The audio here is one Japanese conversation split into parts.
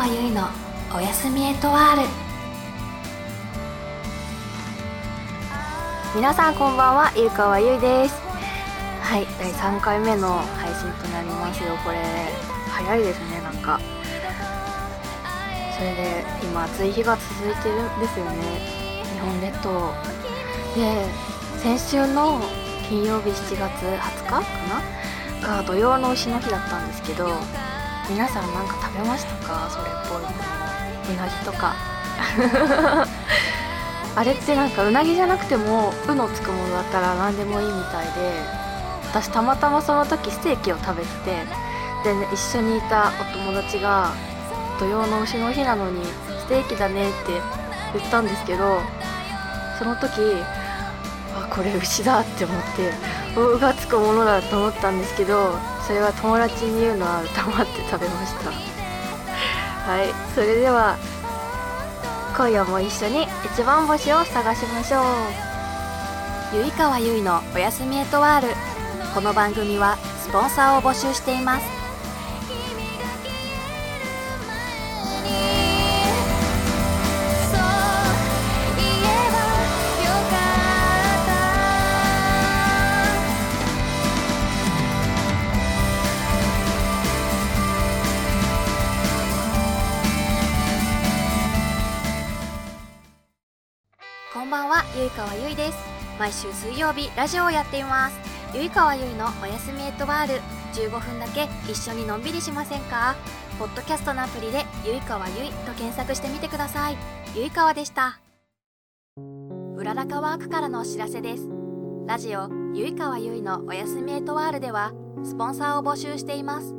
川由衣のおやすみエトワール皆さんこんばんはゆ川由衣です。はい第3回目の配信となりますよ。これ早いですねなんか。それで今暑い日が続いてるんですよね。日本列島。で先週の金曜日7月20日かな？が土曜の牛の日だったんですけど皆さん何か食べましたか？それっぽい。のうなぎとか。あれってなんかうなぎじゃなくても「う」のつくものだったら何でもいいみたいで私たまたまその時ステーキを食べててで、ね、一緒にいたお友達が「土曜の牛の日なのにステーキだね」って言ったんですけどその時あこれ牛だって思って「う」がつくものだと思ったんですけどそれは友達に言うのは黙って食べました。はいそれでは今夜も一緒に一番星を探しましょう。ゆいかわゆいのおやすみエトワール。この番組はスポンサーを募集しています。ゆいかわゆいです。毎週水曜日、ラジオをやっています。ゆいかわゆいのおやすみエットワール。15分だけ一緒にのんびりしませんか？ポッドキャストのアプリで、ゆいかわゆいと検索してみてください。ゆいかわでした。うららかワークからのお知らせです。ラジオ、ゆいかわゆいのおやすみエットワールでは、スポンサーを募集しています。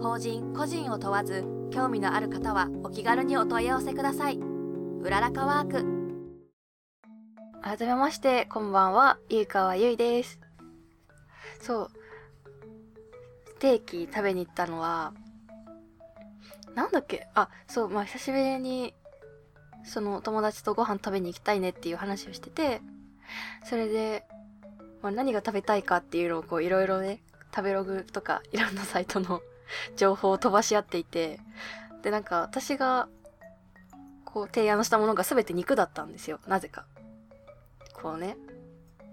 法人、個人を問わず、興味のある方はお気軽にお問い合わせください。うららかワーク改めまして、こんばんは、ゆいかわゆいです。そう。ステーキ食べに行ったのは、なんだっけ？あ、そう、まあ久しぶりに、その友達とご飯食べに行きたいねっていう話をしてて、それで、まあ、何が食べたいかっていうのをこういろいろね、食べログとかいろんなサイトの 情報を飛ばし合っていて、で、なんか私が、こう提案したものが全て肉だったんですよ。なぜか。こうね、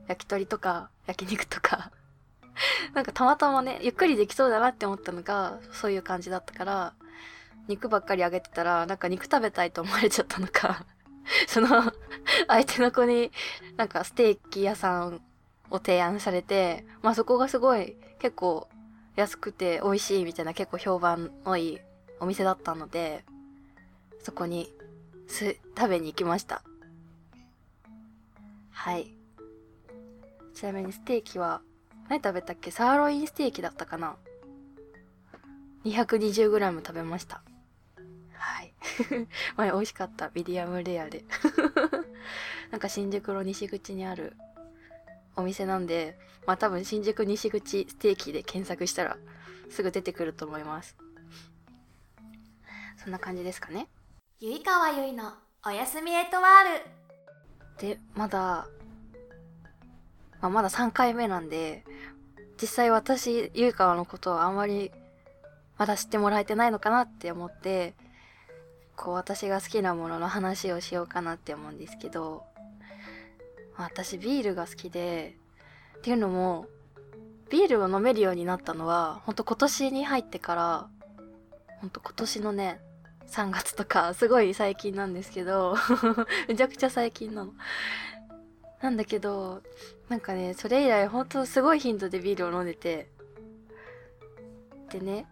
焼き鳥とか焼肉とか なんかたまたまね、ゆっくりできそうだなって思ったのが、そういう感じだったから、肉ばっかりあげてたら、なんか肉食べたいと思われちゃったのか その相手の子になんかステーキ屋さんを提案されて、まあそこがすごい結構安くて美味しいみたいな結構評判のいいお店だったので、そこにす食べに行きました。はい。ちなみにステーキは、何食べたっけ？サーロインステーキだったかな ?220g 食べました。はい。前美味しかった。ミディアムレアで。なんか新宿の西口にあるお店なんで、まあ多分新宿西口ステーキで検索したらすぐ出てくると思います。そんな感じですかね。ゆいかわゆいのおやすみエトワール。で、まだ、まあ、まだ3回目なんで、実際私、ゆいかわのことをあんまり、まだ知ってもらえてないのかなって思って、こう私が好きなものの話をしようかなって思うんですけど、私ビールが好きで、っていうのも、ビールを飲めるようになったのは、ほんと今年に入ってから、ほんと今年のね、3月とか、すごい最近なんですけど めちゃくちゃ最近なの。なんだけど、なんかね、それ以来ほんとすごい頻度でビールを飲んでて、でね、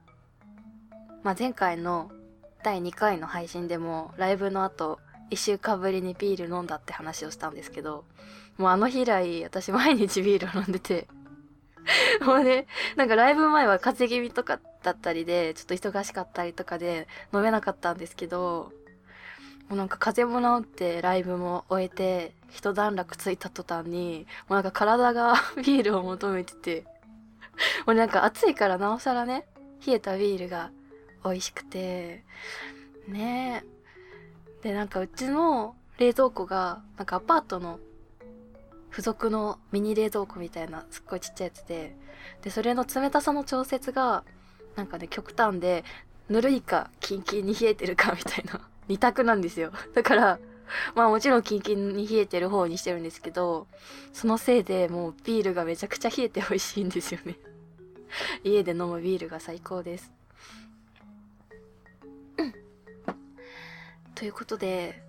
まあ、前回の第2回の配信でも、ライブの後、1週間ぶりにビール飲んだって話をしたんですけど、もうあの日以来、私毎日ビールを飲んでてもうね、なんかライブ前は風邪気味とかだったりで、ちょっと忙しかったりとかで飲めなかったんですけど、もうなんか風邪も治ってライブも終えて、一段落ついた途端に、もうなんか体が ビールを求めてて、もうなんか暑いからなおさらね、冷えたビールが美味しくて、ねえ。で、なんかうちの冷蔵庫が、なんかアパートの付属のミニ冷蔵庫みたいなすっごいちっちゃいやつで、で、それの冷たさの調節が、なんかね、極端で、ぬるいかキンキンに冷えてるかみたいな 二択なんですよ。だから、まあもちろんキンキンに冷えてる方にしてるんですけど、そのせいでもうビールがめちゃくちゃ冷えて美味しいんですよね。家で飲むビールが最高です。ということで、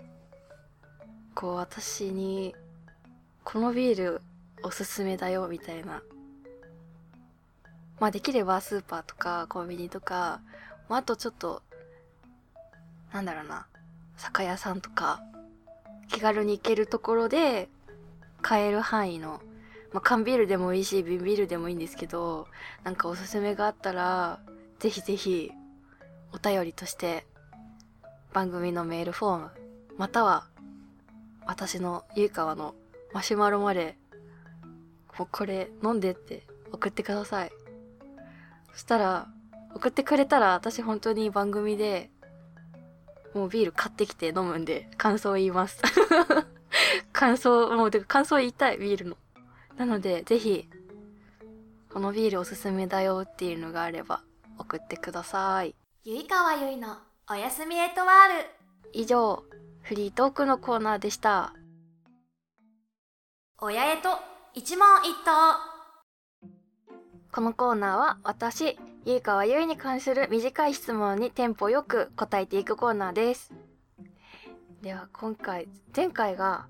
こう私に、このビールおすすめだよみたいな。まあできればスーパーとかコンビニとか、まああとちょっと、なんだろうな、酒屋さんとか、気軽に行けるところで買える範囲の、まあ缶ビールでもいいし、瓶ビールでもいいんですけど、なんかおすすめがあったら、ぜひぜひお便りとして番組のメールフォーム、または私のゆいかわのマシュマロまで、もうこれ飲んでって送ってください。そしたら、送ってくれたら私本当に番組でもうビール買ってきて飲むんで感想を言います。感想、もうてか感想言いたい、ビールの。なので、ぜひ、このビールおすすめだよっていうのがあれば送ってください。ゆいかわゆいのおやすみエトワール。以上、フリートークのコーナーでした。親へと一問一答。このコーナーは私、ゆいかわゆいに関する短い質問にテンポよく答えていくコーナーです。では今回、前回が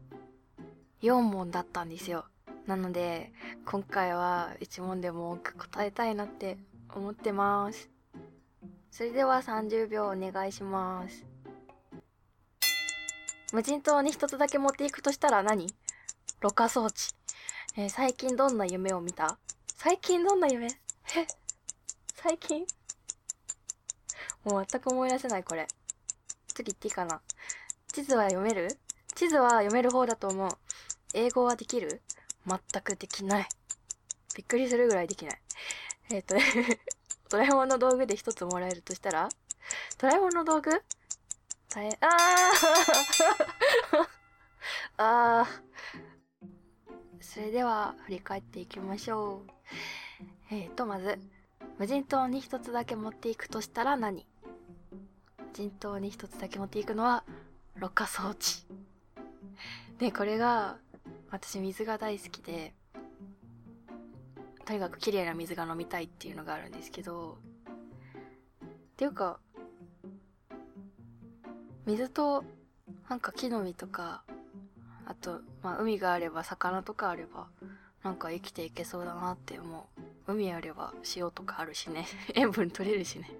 4問だったんですよ。なので、今回は1問でも多く答えたいなって思ってます。それでは30秒お願いします。無人島に一つだけ持っていくとしたら何？ろ過装置。えー、最近どんな夢を見た？最近どんな夢？え 最近？もう全く思い出せないこれ。次言っていいかな？地図は読める？地図は読める方だと思う。英語はできる？全くできない。びっくりするぐらいできない。えっ、ー、とドラえもんの道具で一つもらえるとしたら？ドラえもんの道具？大変、あ あああそれでは振り返っていきましょう。えーと、まず、無人島に一つだけ持っていくとしたら何？無人島に一つだけ持っていくのは、ろ過装置。で、これが、私水が大好きで、とにかく綺麗な水が飲みたいっていうのがあるんですけど、っていうか、水と、なんか木の実とか、あと、まあ海があれば魚とかあれば、なんか生きていけそうだなって思う。海あれば塩とかあるしね。塩分取れるしね。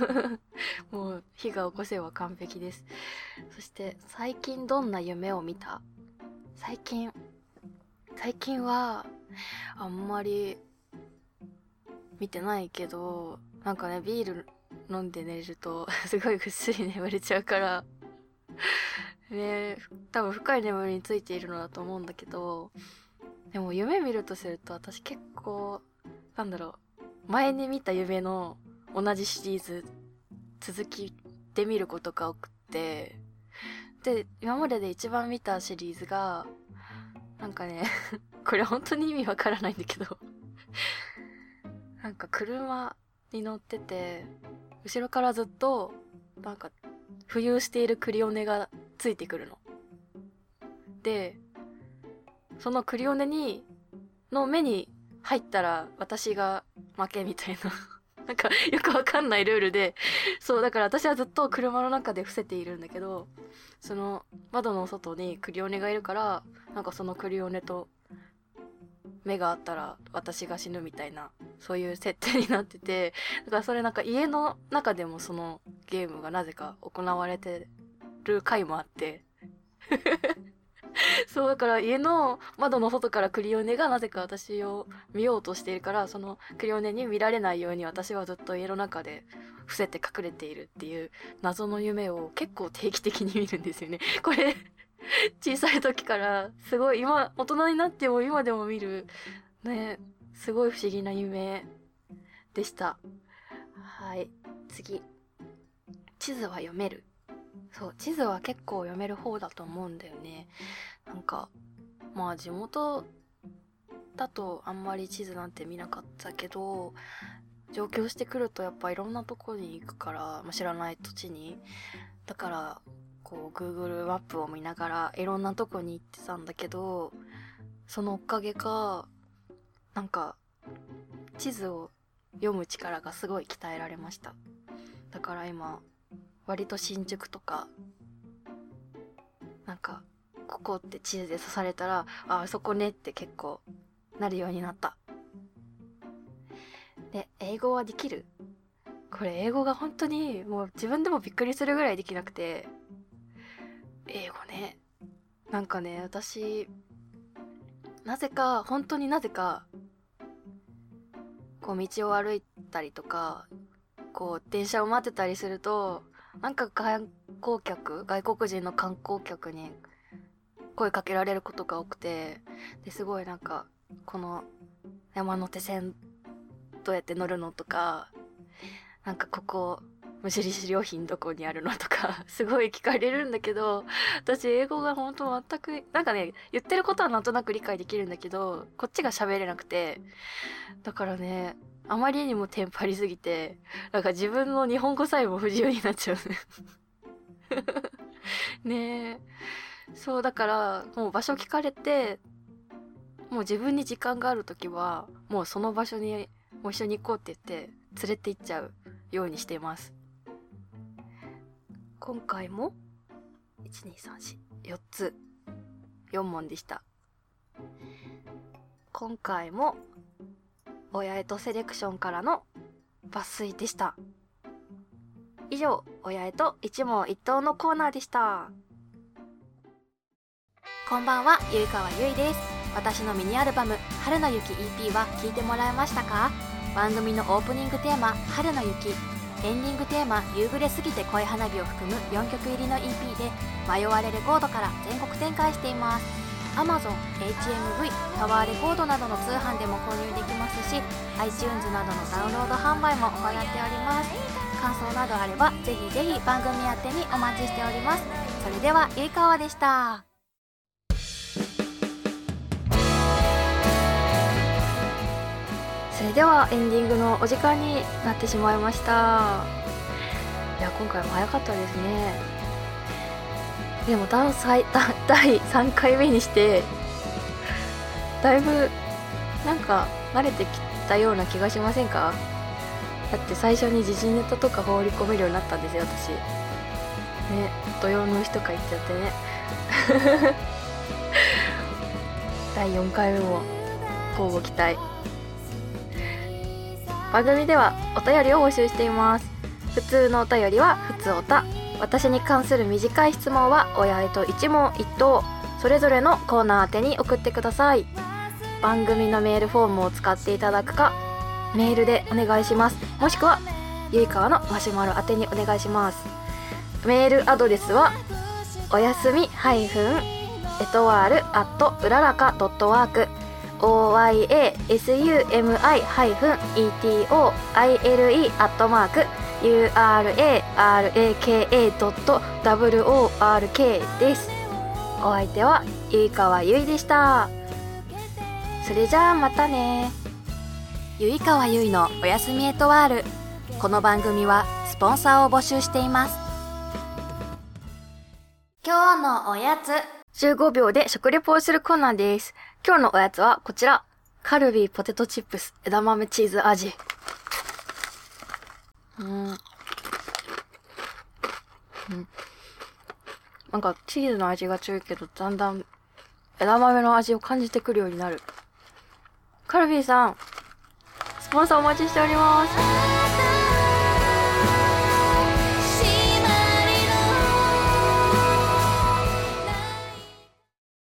もう火が起こせば完璧です。そして最近どんな夢を見た？最近、最近はあんまり見てないけど、なんかね、ビール飲んで寝ると すごいぐっすり眠れちゃうからね、多分深い眠りについているのだと思うんだけど、でも夢見るとすると私結構、なんだろう、前に見た夢の同じシリーズ続きで見ることが多くて、で、今までで一番見たシリーズが、なんかね これ本当に意味わからないんだけどなんか車に乗ってて、後ろからずっと、なんか、浮遊しているクリオネがついてくるの。で、そのクリオネに、の目に入ったら私が負けみたいな。なんかよくわかんないルールで、そう、だから私はずっと車の中で伏せているんだけど、その窓の外にクリオネがいるから、なんかそのクリオネと目があったら私が死ぬみたいな、そういう設定になってて、だからそれなんか家の中でもそのゲームがなぜか行われてる回もあって。そうだから家の窓の外からクリオネがなぜか私を見ようとしているからそのクリオネに見られないように私はずっと家の中で伏せて隠れているっていう謎の夢を結構定期的に見るんですよね。これ小さい時からすごい今大人になっても今でも見るねすごい不思議な夢でした。はい次地図は読めるそう地図は結構読める方だと思うんだよね。なんかまあ地元だとあんまり地図なんて見なかったけど上京してくるとやっぱいろんなとこに行くから、まあ、知らない土地に。だからこう Google マップを見ながらいろんなとこに行ってたんだけどそのおかげかなんか地図を読む力がすごい鍛えられました。だから今割と新宿とかなんかここって地図で刺されたらああそこねって結構なるようになった。で英語はできる。これ英語が本当にもう自分でもびっくりするぐらいできなくて英語ね。なんかね私なぜか本当になぜかこう道を歩いたりとかこう電車を待ってたりするとなんか観光客外国人の観光客に声かけられることが多くてですごいなんかこの山手線どうやって乗るのとかなんかここ無印良品どこにあるのとか すごい聞かれるんだけど私英語が本当全くなんかね言ってることはなんとなく理解できるんだけどこっちが喋れなくてだからねあまりにもテンパりすぎてなんか自分の日本語さえも不自由になっちゃうね。ねえ。そうだからもう場所聞かれてもう自分に時間がある時はもうその場所にもう一緒に行こうって言って連れて行っちゃうようにしています。今回も12344つ4問でした。今回も親へとセレクションからの抜粋でした。以上親へと一問一答のコーナーでした。こんばんはゆいかわゆいです。私のミニアルバム「春の雪 EP」は聴いてもらえましたか？番組のオープニングテーマ「春の雪」エンディングテーマ「夕暮れすぎて恋花火」を含む4曲入りの EP で迷われレコードから全国展開しています。Amazon、HMV、タワーレコードなどの通販でも購入できますし iTunes などのダウンロード販売も行っております。感想などあればぜひぜひ番組宛てにお待ちしております。それではゆいかわでした。それではエンディングのお時間になってしまいました。いや今回も早かったですね。でも 第3回目にしてだいぶなんか慣れてきたような気がしませんか？だって最初に時事ネタとか放り込めるようになったんですよ私。ね土曜の日とか言っちゃってね。第4回目も交互期待。番組ではお便りを募集しています。普通のお便りは普通おた。私に関する短い質問は親へと一問一答それぞれのコーナー宛てに送ってください。番組のメールフォームを使っていただくかメールでお願いします。もしくはゆいかわのマシュマロ宛てにお願いします。メールアドレスはおやすみハイフンエトワールアットうららかドットワーク。oyasumi-etoile アットマーク。uraraka.work です。お相手はゆいかわゆいでした。それじゃあまたね。ゆいかわゆいのおやすみエトワール。この番組はスポンサーを募集しています。今日のおやつ。15秒で食レポをするコーナーです。今日のおやつはこちら。カルビーポテトチップス枝豆チーズ味。なんかチーズの味が強いけど、だんだん枝豆の味を感じてくるようになる。カルビーさん、スポンサーお待ちしております。